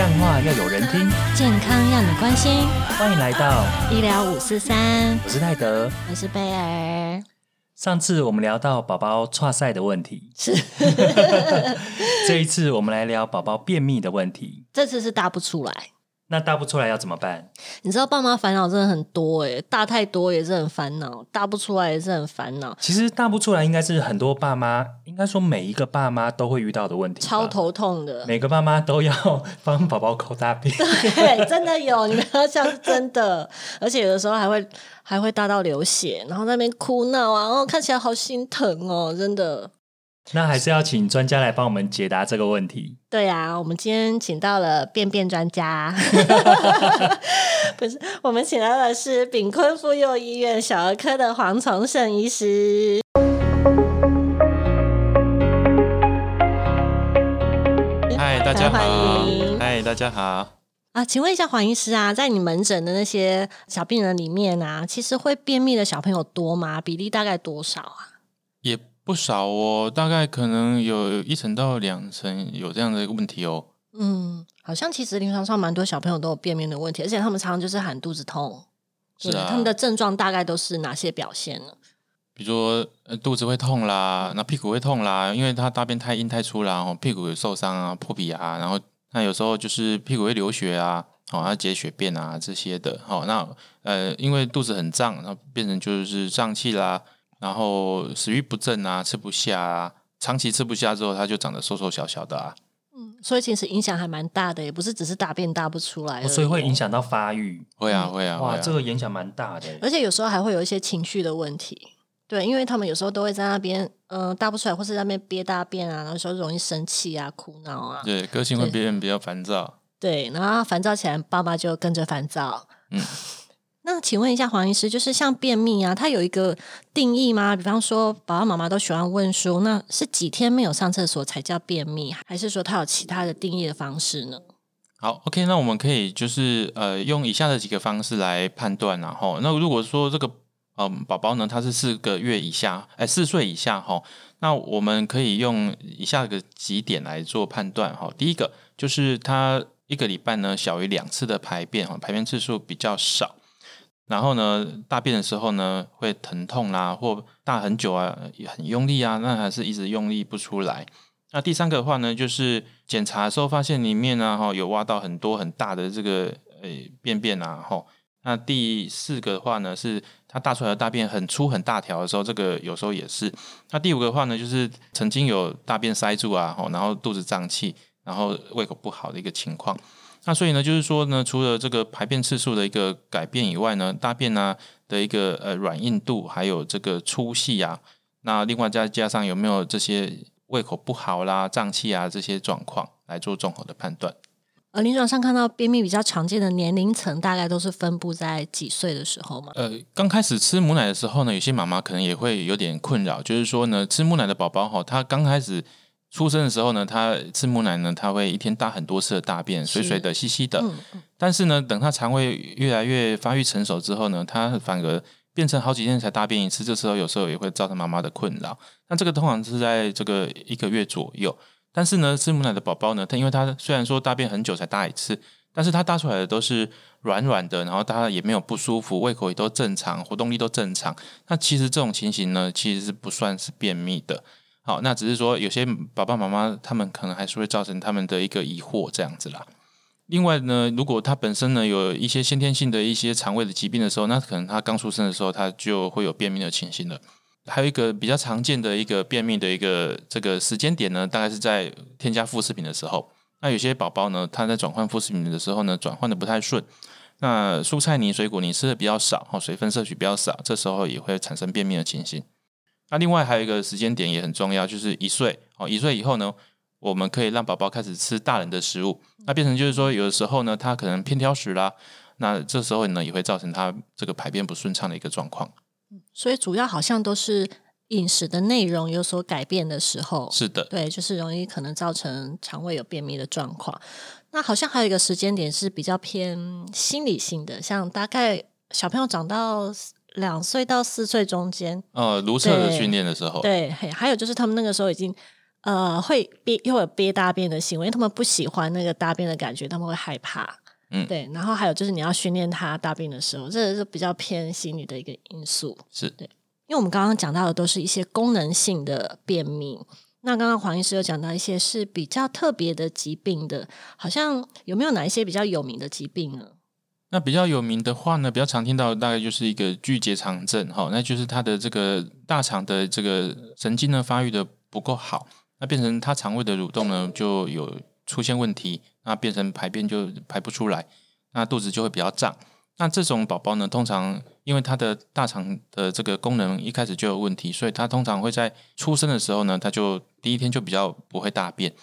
干话要有人听，健康要你关心，欢迎来到医疗五四三，我是泰德。我是贝尔，上次我们聊到宝宝岔赛的问题，是 这一次我们来聊宝宝便秘的问题。这次是大不出来。那大不出来要怎么办？你知道爸妈烦恼真的很多诶，大太多也是很烦恼，大不出来也是很烦恼，其实大不出来应该是很多爸妈，应该说每一个爸妈都会遇到的问题。超头痛的。每个爸妈都要 帮宝宝抠大便。对，真的有，你们要像是真的，而且有的时候还会还会大到流血，然后在那边哭闹啊，哦，看起来好心疼哦，真的。那还是要请专家来帮我们解答这个问题。对啊，我们今天请到了便便专家，不是，我们请到的是丙坤妇幼医院小儿科的黄崇胜医师。嗨，大家欢好迎。嗨，大家好。啊，请问一下黄医师啊，在你门诊的那些小病人里面啊，其实会便秘的小朋友多吗？比例大概多少啊？也不少哦，大概可能有一层到两层有这样的一个问题哦。嗯，好像其实临床上蛮多小朋友都有便秘的问题，而且他们常常就是喊肚子痛。是啊他们的症状大概都是哪些表现呢？比如说呃肚子会痛啦，那屁股会痛啦，因为他大便太硬太粗啦，哦，屁股有受伤啊、破皮啊，然后那有时候就是屁股会流血啊，哦，要解血便啊这些的。好、那呃，因为肚子很胀，然后变成就是胀气啦，然后食欲不振啊，吃不下啊，长期吃不下之后，他就长得瘦瘦小小的啊。嗯所以其实影响还蛮大的，也不是只是大便大不出来、哦所以会影响到发育。会啊，会啊，哇，啊。这个影响蛮大的。而且有时候还会有一些情绪的问题。对，因为他们有时候都会在那边，嗯、大不出来，或是在那边憋大便啊，然后有时候容易生气啊、哭闹啊。对，个性会对变得比较烦躁。对，然后烦躁起来，爸妈就跟着烦躁。嗯那请问一下黄医师，就是像便秘啊，它有一个定义吗？比方说，爸爸妈妈都喜欢问说，那是几天没有上厕所才叫便秘，还是说它有其他的定义的方式呢？好，OK，那我们可以就是呃用以下的几个方式来判断，然后那如果说这个嗯宝宝呢他是四个月以下，哎四岁以下哈，那我们可以用以下的几点来做判断哈。第一个就是他一个礼拜呢小于两次的排便哈，排便次数比较少。然后呢，大便的时候呢，会疼痛啦，或大很久啊，也很用力啊，那还是一直用力不出来。那第三个的话呢，就是检查的时候发现里面呢，哈有挖到很多很大的这个呃便便啊，哈。那第四个的话呢，是它大出来的大便很粗很大条的时候，这个有时候也是。那第五个的话呢，就是曾经有大便塞住啊，哈，然后肚子胀气，然后胃口不好的一个情况。那所以呢，就是说呢，除了这个排便次数的一个改变以外呢，大便呢的一个呃软硬度，还有这个粗细啊，那另外再加上有没有这些胃口不好啦、胀气啊这些状况来做综合的判断。呃，临床上看到便秘比较常见的年龄层，大概都是分布在几岁的时候嘛？呃，刚开始吃母奶的时候呢，有些妈妈可能也会有点困扰，就是说呢，吃母奶的宝宝哈，他刚开始出生的时候呢，他吃母奶呢，他会一天大很多次的大便，水水的、稀稀的。嗯嗯但是呢，等他肠胃越来越发育成熟之后呢，他反而变成好几天才大便一次，这时候有时候也会造成妈妈的困扰。那这个通常是在这个一个月左右。但是呢，吃母奶的宝宝呢，他因为他虽然说大便很久才大一次，但是他大出来的都是软软的，然后他也没有不舒服，胃口也都正常，活动力都正常。那其实这种情形呢，其实是不算是便秘的。好，那只是说有些爸爸妈妈他们可能还是会造成他们的一个疑惑这样子啦。另外呢，如果他本身呢有一些先天性的一些肠胃的疾病的时候，那可能他刚出生的时候他就会有便秘的情形了。还有一个比较常见的一个便秘的一个这个时间点呢，大概是在添加副食品的时候。那有些宝宝呢，他在转换副食品的时候呢，转换的不太顺。那蔬菜泥、水果泥吃的比较少，水分摄取比较少，这时候也会产生便秘的情形。那另外还有一个时间点也很重要，就是一岁哦，一岁以后呢，我们可以让宝宝开始吃大人的食物，那变成就是说，有的时候呢，他可能偏挑食啦，那这时候呢，也会造成他这个排便不顺畅的一个状况。所以主要好像都是饮食的内容有所改变的时候，是的，对，就是容易可能造成肠胃有便秘的状况。那好像还有一个时间点是比较偏心理性的，像大概小朋友长到两岁到四岁中间，呃，如厕的对训练的时候，对，嘿还有就是他们那个时候已经呃会憋，又有憋大便的行为，因为他们不喜欢那个大便的感觉，他们会害怕。嗯对。然后还有就是你要训练他大便的时候，这个是比较偏心理的一个因素。是对因为我们刚刚讲到的都是一些功能性的便秘，那刚刚黄医师有讲到一些是比较特别的疾病的，好像有没有哪一些比较有名的疾病呢？那比较有名的话呢，比较常听到的大概就是一个巨结肠症哈，那就是它的这个大肠的这个神经呢发育的不够好，那变成它肠胃的蠕动呢就有出现问题，那变成排便就排不出来，那肚子就会比较胀。那这种宝宝呢，通常因为他的大肠的这个功能一开始就有问题，所以他通常会在出生的时候呢，他就第一天就比较不会大便。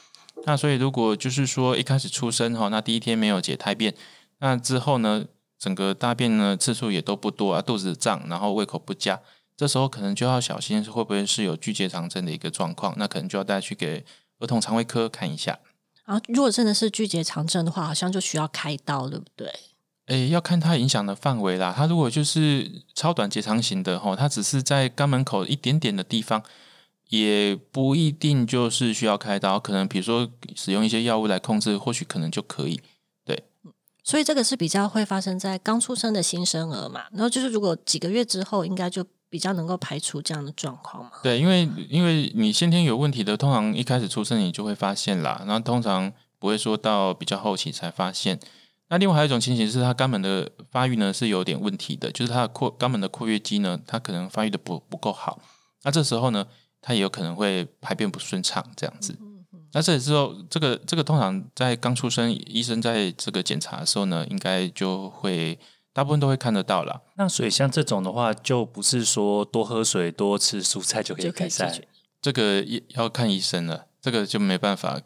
那所以如果就是说一开始出生哈，那第一天没有解胎便，那之后呢，整个大便呢次数也都不多啊，肚子胀，然后胃口不佳，这时候可能就要小心会不会是有巨结肠症的一个状况，那可能就要带去给儿童肠胃科看一下。啊如果真的是巨结肠症的话，好像就需要开刀，对不对？诶，要看它影响的范围啦。它如果就是超短结肠型的吼，它只是在肛门口一点点的地方，也不一定就是需要开刀。可能比如说使用一些药物来控制，或许可能就可以。所以这个是比较会发生在刚出生的新生儿嘛，然后就是如果几个月之后，应该就比较能够排除这样的状况嘛。对，因为因为你先天有问题的，通常一开始出生你就会发现啦，然后通常不会说到比较后期才发现。那另外还有一种情形是，他肛门的发育呢是有点问题的，就是他的扩肛门的括约肌呢，它可能发育的不不够好。那这时候呢，它也有可能会排便不顺畅这样子。那这时候，这个这个通常在刚出生，医生在这个检查的时候呢，应该就会大部分都会看得到啦。那所以像这种的话，就不是说多喝水、多吃蔬菜就可以改善。这个也要看医生了，这个就没办法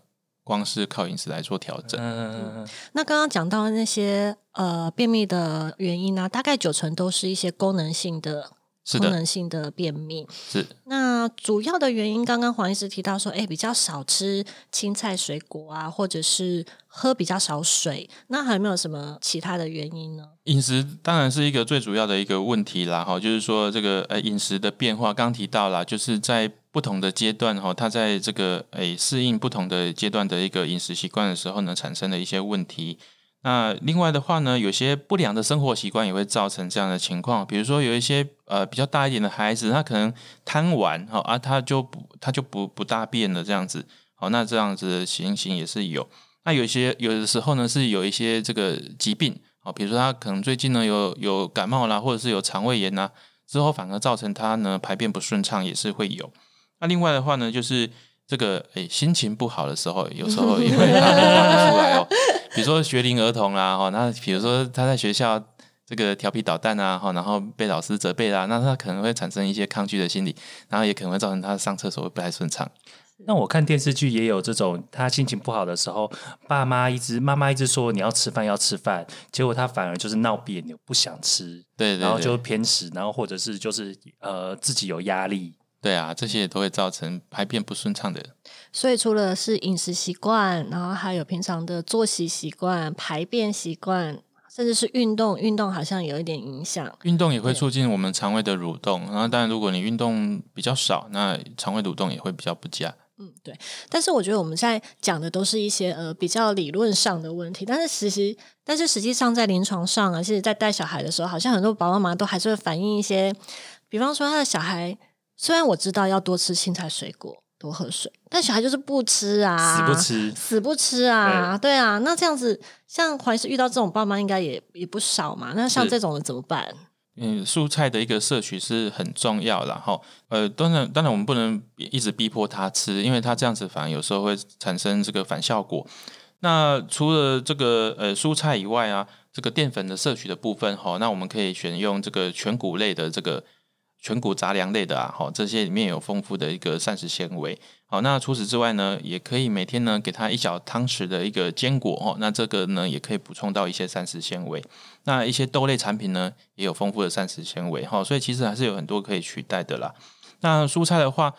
光是靠饮食来做调整。嗯，那刚刚讲到那些呃便秘的原因呢、大概九成都是一些功能性的功，能性的便秘。是那主要的原因，刚刚黄医师提到说，哎，比较少吃青菜、水果啊，或者是喝比较少水。那还有没有什么其他的原因呢？饮食当然是一个最主要的一个问题啦，哈，就是说这个呃饮食的变化，刚提到啦，就是在不同的阶段哈，它在这个诶适应不同的阶段的一个饮食习惯的时候呢，产生了一些问题。那另外的话呢，有些不良的生活习惯也会造成这样的情况，比如说有一些呃比较大一点的孩子，他可能贪玩哈啊，他就不他就不不大便了这样子，好，那这样子的情形也是有。那有些有的时候呢，是有一些这个疾病，哦，比如说他可能最近呢有有感冒啦，或者是有肠胃炎呐，之后反而造成他呢排便不顺畅，也是会有。那另外的话呢，就是这个诶心情不好的时候，有时候也会拿拿不出来哦。比如说学龄儿童啦，哈，那比如说他在学校这个调皮捣蛋啊，哈，然后被老师责备啦，那他可能会产生一些抗拒的心理，然后也可能会造成他上厕所会不太顺畅。那我看电视剧也有这种，他心情不好的时候，爸妈一直妈妈一直说你要吃饭要吃饭，结果他反而就是闹别扭，不想吃，对对对，然后就偏食，然后或者是就是呃自己有压力。对啊，这些也都会造成排便不顺畅的。所以除了是饮食习惯，然后还有平常的作息习惯、排便习惯，甚至是运动，运动好像有一点影响。运动也会促进我们肠胃的蠕动，然后当然如果你运动比较少，那肠胃蠕动也会比较不佳。嗯，对。但是我觉得我们在讲的都是一些呃比较理论上的问题，但是实际但是实际上在临床上啊，其实在带小孩的时候，好像很多爸爸妈妈都还是会反映一些，比方说他的小孩，虽然我知道要多吃青菜水果，多喝水，但小孩就是不吃啊，死不吃死不吃啊，对啊。那这样子，像怀是遇到这种爸妈应该也也不少嘛。那像是这种人怎么办？嗯，蔬菜的一个摄取是很重要的，哈。呃，当然，当然我们不能一直逼迫他吃，因为他这样子反而有时候会产生这个反效果。那除了这个呃蔬菜以外啊，这个淀粉的摄取的部分哈，那我们可以选用这个全谷类的这个全谷杂粮类的啊，好，这些里面有丰富的一个膳食纤维。好，那除此之外呢，也可以每天呢给他一小汤匙的一个坚果哦，那这个呢也可以补充到一些膳食纤维。那一些豆类产品呢也有丰富的膳食纤维哈，所以其实还是有很多可以取代的啦。那蔬菜的话，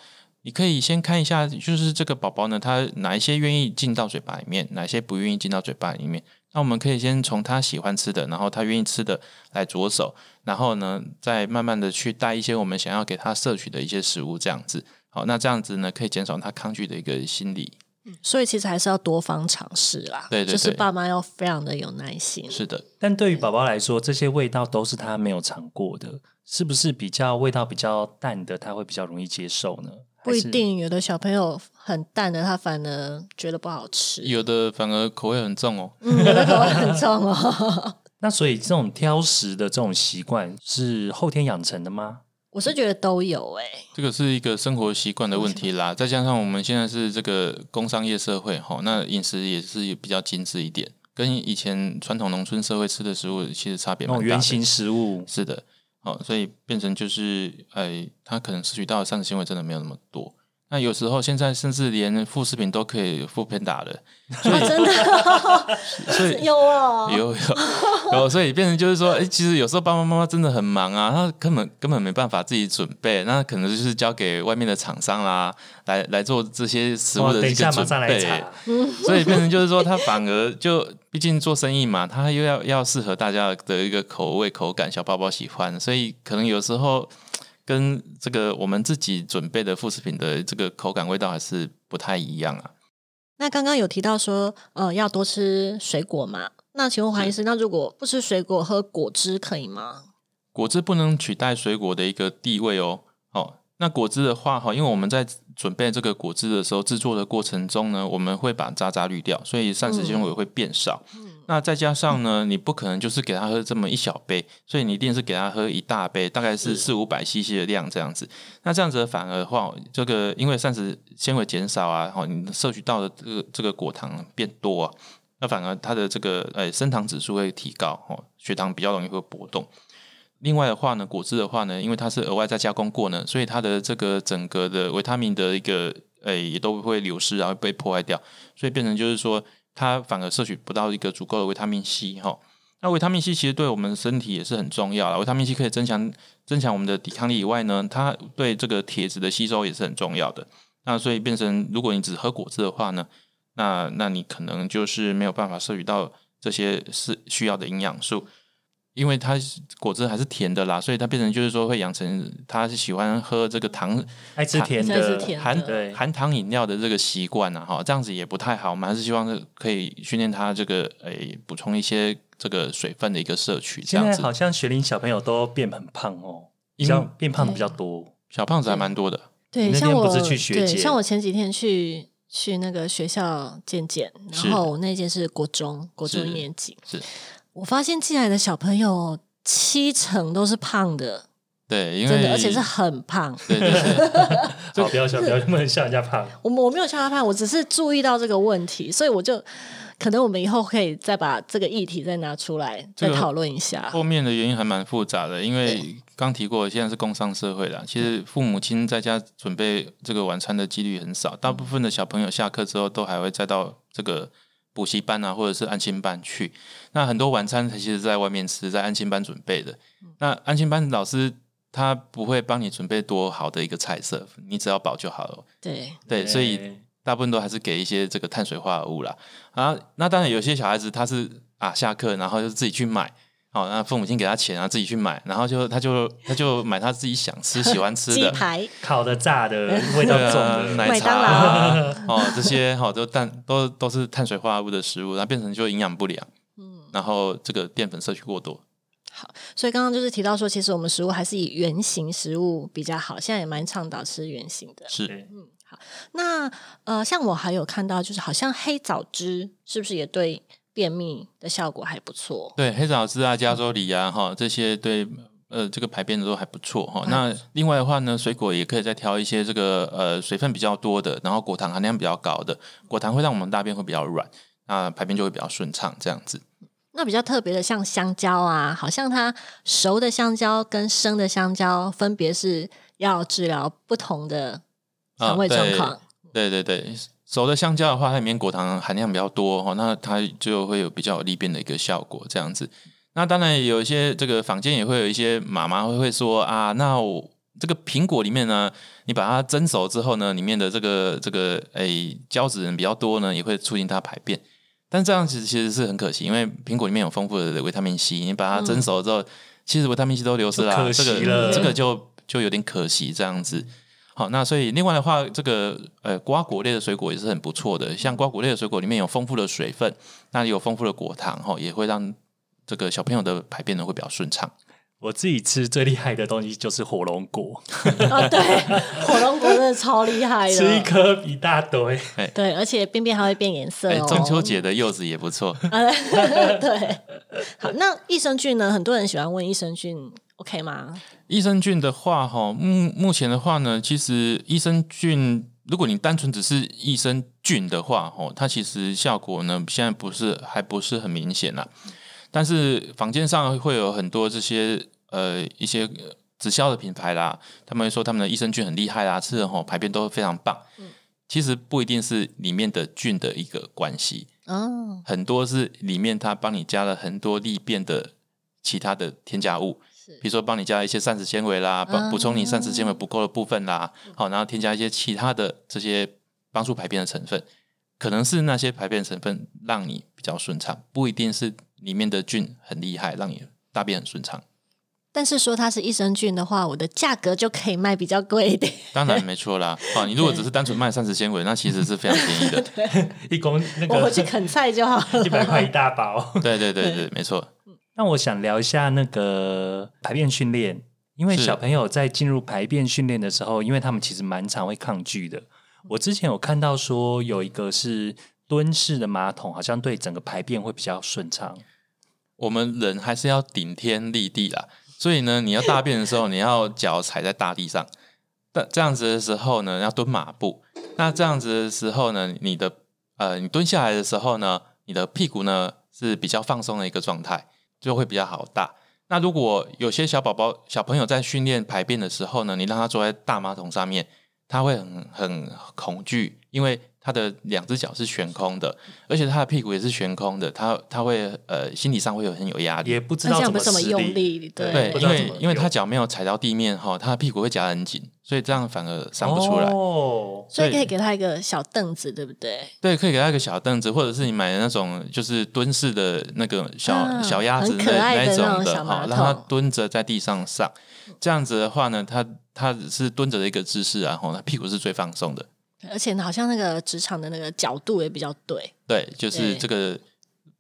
你可以先看一下，就是这个宝宝呢，他哪一些愿意进到嘴巴里面，哪些不愿意进到嘴巴里面。那我们可以先从他喜欢吃的，然后他愿意吃的来着手，然后呢，再慢慢的去带一些我们想要给他摄取的一些食物，这样子。好，那这样子呢，可以减少他抗拒的一个心理。嗯所以其实还是要多方尝试啦。对对对就是爸妈要非常的有耐心。是的，但对于宝宝来说，这些味道都是他没有尝过的，是不是比较味道比较淡的，他会比较容易接受呢？不一定，有的小朋友很淡的，他反而觉得不好吃。有的反而口味很重哦。嗯，有的口味很重哦。那所以这种挑食的这种习惯是后天养成的吗？我是觉得都有哎、这个是一个生活习惯的问题啦，再加上我们现在是这个工商业社会哈，那饮食也是比较精致一点，跟以前传统农村社会吃的食物其实差别那蛮大的。种原型食物，是的，哦，所以变成就是，哎，他可能失去到的膳食纤维真的没有那么多。那有时候现在甚至连副食品都可以副片打了，所以、啊真的所以 有哦。有有有，所以变成就是说，哎、其实有时候爸爸妈妈真的很忙啊，他根本根本没办法自己准备，那可能就是交给外面的厂商啦，来来做这些食物的一个准备。所以变成就是说，他反而就毕竟做生意嘛，他又要要适合大家的一个口味口感，小宝宝喜欢，所以可能有时候跟这个我们自己准备的副食品的这个口感味道还是不太一样啊。那刚刚有提到说，呃，要多吃水果嘛？那请问黄医师，那如果不吃水果，喝果汁可以吗？果汁不能取代水果的一个地位哦。哦，那果汁的话，哈，因为我们在准备这个果汁的时候，制作的过程中呢，我们会把渣渣滤掉，所以膳食纤维会变少。那再加上呢，你不可能就是给他喝这么一小杯，所以你一定是给他喝一大杯，大概是四五百 CC 的量这样子。那这样子反而的话，这个因为膳食纤维减少啊，哈，你摄取到的这个这个果糖变多啊，那反而它的这个呃升糖指数会提高，哦，血糖比较容易会波动。另外的话呢，果汁的话呢，因为它是额外再加工过呢，所以它的这个整个的维他命的一个诶、也都会流失，然后被破坏掉，所以变成就是说，它反而摄取不到一个足够的维他命 C 哈。那维他命 C 其实对我们身体也是很重要的，维他命 C 可以增强增强我们的抵抗力以外呢，它对这个铁质的吸收也是很重要的。那所以变成，如果你只喝果汁的话呢，那那你可能就是没有办法摄取到这些是需要的营养素。因为它果汁还是甜的啦，所以它变成就是说会养成他是喜欢喝这个糖爱吃甜的，含含糖饮料的这个习惯啊，哈，这样子也不太好。我们还是希望是可以训练他这个诶补充一些这个水分的一个摄取，这样子。现在好像学龄小朋友都变很胖哦，比较变胖的比较多。小胖子还蛮多的，对，那像我天不是去学对，姐像我前几天去去那个学校见见，然后我那间是国中，国中是一年级，是我发现进来的小朋友七成都是胖的，对，因为真的，而且是很胖。对对 不要笑，不要不能笑人家胖。我我没有笑他胖，我只是注意到这个问题，所以我就可能我们以后可以再把这个议题再拿出来这个再讨论一下。后面的原因还蛮复杂的，因为刚提过，现在是工商社会啦，其实父母亲在家准备这个晚餐的几率很少，大部分的小朋友下课之后都还会再到这个补习班啊，或者是安亲班去。那很多晚餐其实在外面吃，在安亲班准备的。那安亲班老师他不会帮你准备多好的一个菜色，你只要饱就好了。对，对，所以大部分都还是给一些这个碳水化合物啦。啊，那当然有些小孩子他是啊下课然后就自己去买，哦，那父母亲给他钱，然后自己去买，然后就他就他就买他自己想吃喜欢吃的。鸡排 烤的、炸的，味道对重啊，的，奶茶哦，这些好、都碳都都是碳水化合物的食物，然后变成就营养不良，嗯，然后这个淀粉摄取过多，好所以刚刚就是提到说，其实我们食物还是以原形食物比较好，现在也蛮倡导吃原形的。是嗯，好那呃，像我还有看到，就是好像黑枣汁是不是也对便秘的效果还不错？对黑枣汁啊、加州梨啊，哈，这些对呃这个排便的都还不错哈。那另外的话呢，水果也可以再挑一些这个呃水分比较多的，然后果糖含量比较高的，果糖会让我们大便会比较软，那排便就会比较顺畅，这样子。那比较特别的，像香蕉啊，好像它熟的香蕉跟生的香蕉分别是要治疗不同的肠胃状况。对对对，熟的香蕉的话，它里面果糖含量比较多哈，那它就会有比较有利便的一个效果，这样子。那当然有一些这个坊间也会有一些妈妈会会说啊，那我这个苹果里面呢，你把它蒸熟之后呢，里面的这个这个诶胶质比较多呢，也会促进它排便。但这样其实其实是很可惜，因为苹果里面有丰富的维他命 C，你把它蒸熟之后，其实维他命 C 都流失了这个这个就就有点可惜这样子。好，那所以另外的话，这个呃瓜果类的水果也是很不错的，像瓜果类的水果里面有丰富的水分，那里有丰富的果糖哈，也会让这个小朋友的排便呢会比较顺畅。我自己吃最厉害的东西就是火龙果，哦，对，火龙果真的超厉害的，吃一颗一大堆。对，而且便便还会变颜色哎，哦。中秋节的柚子也不错。对，好，那益生菌呢？很多人喜欢问益生菌，OK 吗？益生菌的话，哈，目目前的话呢，其实益生菌，如果你单纯只是益生菌的话，哈，它其实效果呢，现在不是还不是很明显啦。但是坊间上会有很多这些呃一些直销的品牌啦，他们会说他们的益生菌很厉害啦，吃了吼排便都非常棒。其实不一定是里面的菌的一个关系，哦，很多是里面它帮你加了很多利便的其他的添加物，是比如说帮你加一些膳食纤维啦，帮补充你膳食纤维不够的部分啦，好，然后添加一些其他的这些帮助排便的成分，可能是那些排便成分让你比较顺畅，不一定是里面的菌很厉害，让你大便很顺畅。但是说它是益生菌的话，我的价格就可以卖比较贵一点。当然没错啦，啊，你如果只是单纯卖膳食纤维，那其实是非常便宜的。一公那我个回去啃菜就好了。一百块一大包。对对对对，没错。那我想聊一下那个排便训练，因为小朋友在进入排便训练的时候，因为他们其实蛮常会抗拒的。我之前有看到说有一个是蹲式的马桶，好像对整个排便会比较顺畅。我们人还是要顶天立地啦，所以呢，你要大便的时候，你要脚踩在大地上。但这样子的时候呢，要蹲马步。那这样子的时候呢，你的呃，你蹲下来的时候呢，你的屁股呢是比较放松的一个状态，就会比较好大。那如果有些小宝宝、小朋友在训练排便的时候呢，你让他坐在大马桶上面，他会很很恐惧，因为他的两只脚是悬空的，而且他的屁股也是悬空的，他他会呃心理上会有很有压力。也不知道怎么用力，对对，因为因为他脚没有踩到地面哈，他的屁股会夹得很紧，所以这样反而上不出来。哦，所以可以给他一个小凳子，对不对？对，可以给他一个小凳子，或者是你买的那种就是蹲式的那个小、啊小鸭子的那那种的哈，让他蹲着在地上上。这样子的话呢，他他是蹲着的一个姿势啊，哈，他屁股是最放松的。而且呢，好像那个职场的那个角度也比较对，对，就是这个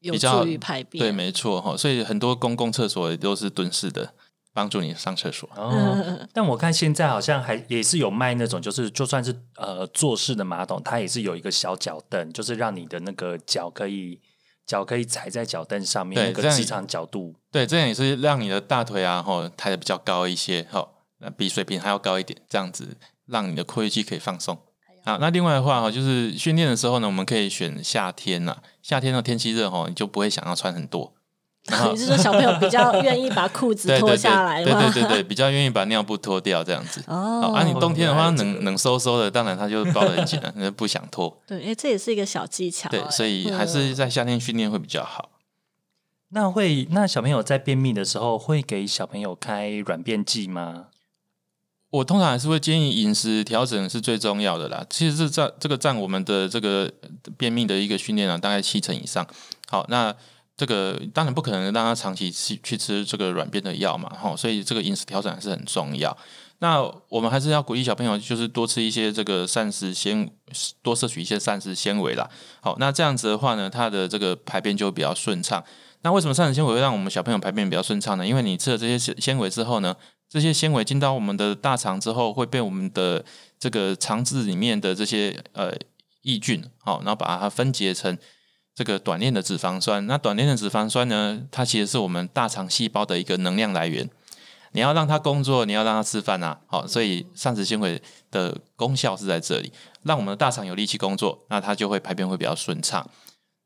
有比较助于排便。对，没错哈。所以很多公共厕所也都是蹲式的，帮助你上厕所。哦，但我看现在好像还也是有卖那种，就是就算是呃坐式的马桶，它也是有一个小脚凳，就是让你的那个脚可以脚可以踩在脚凳上面，那个职场角度。对，这样也是让你的大腿啊，吼抬的比较高一些，吼，那比水平还要高一点，这样子让你的括约肌可以放松。好，那另外的话哈，就是训练的时候呢，我们可以选夏天呐、夏天的天气热哈，你就不会想要穿很多。你是说小朋友比较愿意把裤子脱下来对吗？对对对对，比较愿意把尿布脱掉这样子。哦，啊，你冬天的话冷冷飕飕的，当然他就包得很紧了，那不想脱。对，哎，这也是一个小技巧。对，哎所以还是在夏天训练会比较好。那会那小朋友在便秘的时候，会给小朋友开软便剂吗？我通常还是会建议饮食调整是最重要的啦。其实这占这个占我们的这个便秘的一个训练啊，大概七成以上。好，那这个当然不可能让他长期去去吃这个软便的药嘛，哈，所以这个饮食调整还是很重要。那我们还是要鼓励小朋友，就是多吃一些这个膳食纤，多摄取一些膳食纤维啦。好，那这样子的话呢，他的这个排便就会比较顺畅。那为什么膳食纤维会让我们小朋友排便比较顺畅呢？因为你吃了这些纤纤维之后呢，这些纤维进到我们的大肠之后，会被我们的这个肠子里面的这些呃益菌，好、然后把它分解成这个短链的脂肪酸。那短链的脂肪酸呢，它其实是我们大肠细胞的一个能量来源。你要让它工作，你要让它吃饭啊，好，所以膳食纤维的功效是在这里，让我们的大肠有力气工作，那它就会排便会比较顺畅。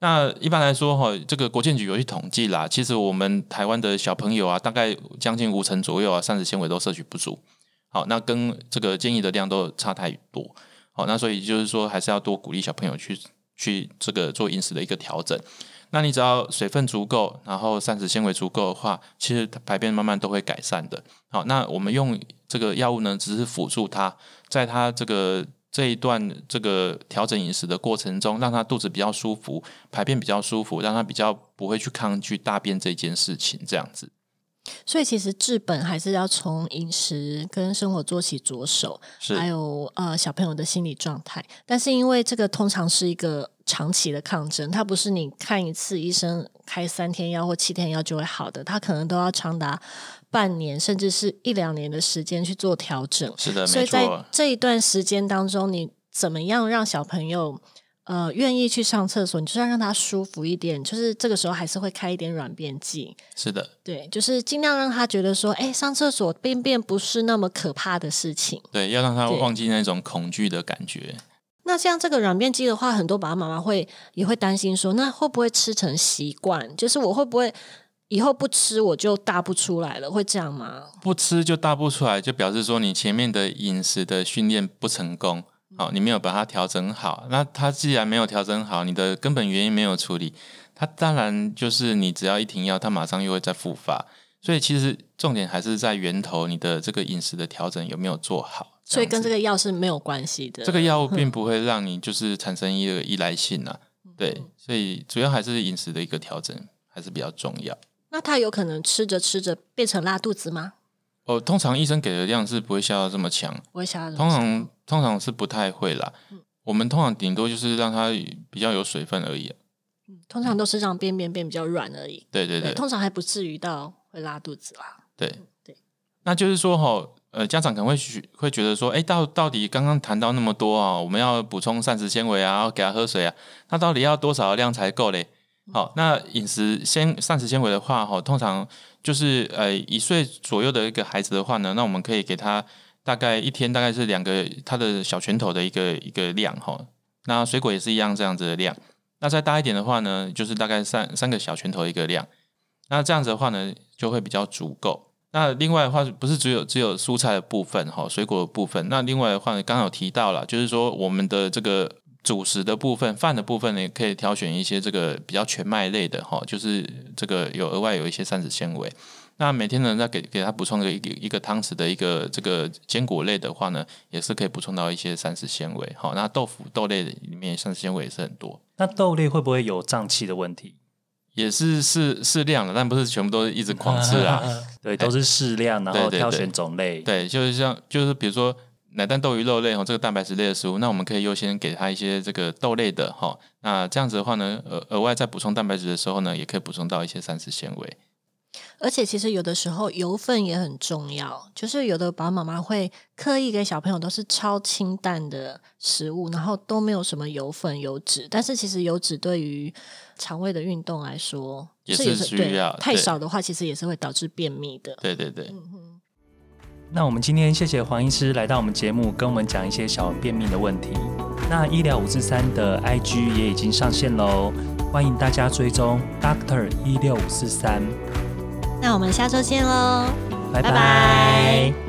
那一般来说，哈，这个国健局有去统计啦，其实我们台湾的小朋友啊，大概将近五成左右啊，膳食纤维都摄取不足。好，那跟这个建议的量都差太多。好，那所以就是说，还是要多鼓励小朋友去去这个做饮食的一个调整。那你只要水分足够，然后膳食纤维足够的话，其实排便慢慢都会改善的。好，那我们用这个药物呢，只是辅助他，在他这个这一段这个调整饮食的过程中，让他肚子比较舒服，排便比较舒服，让他比较不会去抗拒大便这件事情，这样子。所以其实治本还是要从饮食跟生活做起着手，还有呃小朋友的心理状态。但是因为这个通常是一个长期的抗争，它不是你看一次医生开三天药或七天药就会好的，它可能都要长达半年甚至是一两年的时间去做调整。是的，所以在，这一段时间当中，你怎么样让小朋友呃愿意去上厕所？你就是要让他舒服一点，就是这个时候还是会开一点软便剂，是的，对，就是尽量让他觉得说，哎，上厕所便便不是那么可怕的事情。对，要让他忘记那种恐惧的感觉。那像这个软便剂的话，很多爸爸妈妈会也会担心说，那会不会吃成习惯？就是我会不会以后不吃我就大不出来了？会这样吗？不吃就大不出来，就表示说你前面的饮食的训练不成功，好，你没有把它调整好。那它既然没有调整好，你的根本原因没有处理，它当然就是你只要一停药，它马上又会再复发。所以其实重点还是在源头，你的这个饮食的调整有没有做好。所以跟这个个药是没有关系的。这个药物 并不会让你就是产生一个依赖性啊，对，所以主要还是饮食的一个调整还是比较重要。那他有可能吃着吃着变成拉肚子吗？哦，通常医生给的量是不会下到这么强，我会想要通常通常是不太会啦。我们通常顶多就是让它比较有水分而已啊、通常都是让便便变比较软而已。对对对通常还不至于到会拉肚子啦。对对。那就是说哈，呃，家长可能会许会觉得说，哎，到到底刚刚谈到那么多啊，我们要补充膳食纤维啊，要给他喝水啊，那到底要多少的量才够嘞？好，那饮食纤膳食纤维的话，哈，通常就是呃一岁左右的一个孩子的话呢，那我们可以给他大概一天大概是两个他的小拳头的一个一个量哈。那水果也是一样这样子的量。那再大一点的话呢，就是大概三三个小拳头一个量。那这样子的话呢，就会比较足够。那另外的话，不是只有只有蔬菜的部分哈，水果的部分。那另外的话，刚刚有提到了，就是说我们的这个主食的部分、饭的部分呢，也可以挑选一些这个比较全麦类的哈，就是这个有额外有一些膳食纤维。那每天呢，再给给他补充一个一个汤匙的一个这个坚果类的话呢，也是可以补充到一些膳食纤维。好，那豆腐豆类里面膳食纤维也是很多。那豆类会不会有胀气的问题？也是适适量的，但不是全部都一直狂吃啊。对，都是适量，然后挑选种类。对，就是像就是比如说奶蛋豆鱼肉类哈，这个蛋白质类的食物，那我们可以优先给他一些这个豆类的哈。那这样子的话呢，额额外在补充蛋白质的时候呢，也可以补充到一些膳食纤维。而且其实有的时候油分也很重要，就是有的爸爸妈妈会刻意给小朋友都是超清淡的食物，然后都没有什么油分、油脂，但是其实油脂对于肠胃的运动来说也是这需要对太少的话，其实也是会导致便秘的。对对对，那我们今天谢谢黄医师来到我们节目，跟我们讲一些小便秘的问题。那医疗五四三的 IG 也已经上线喽，欢迎大家追踪 Doctor 一六五四三，那我们下周见喽。拜拜拜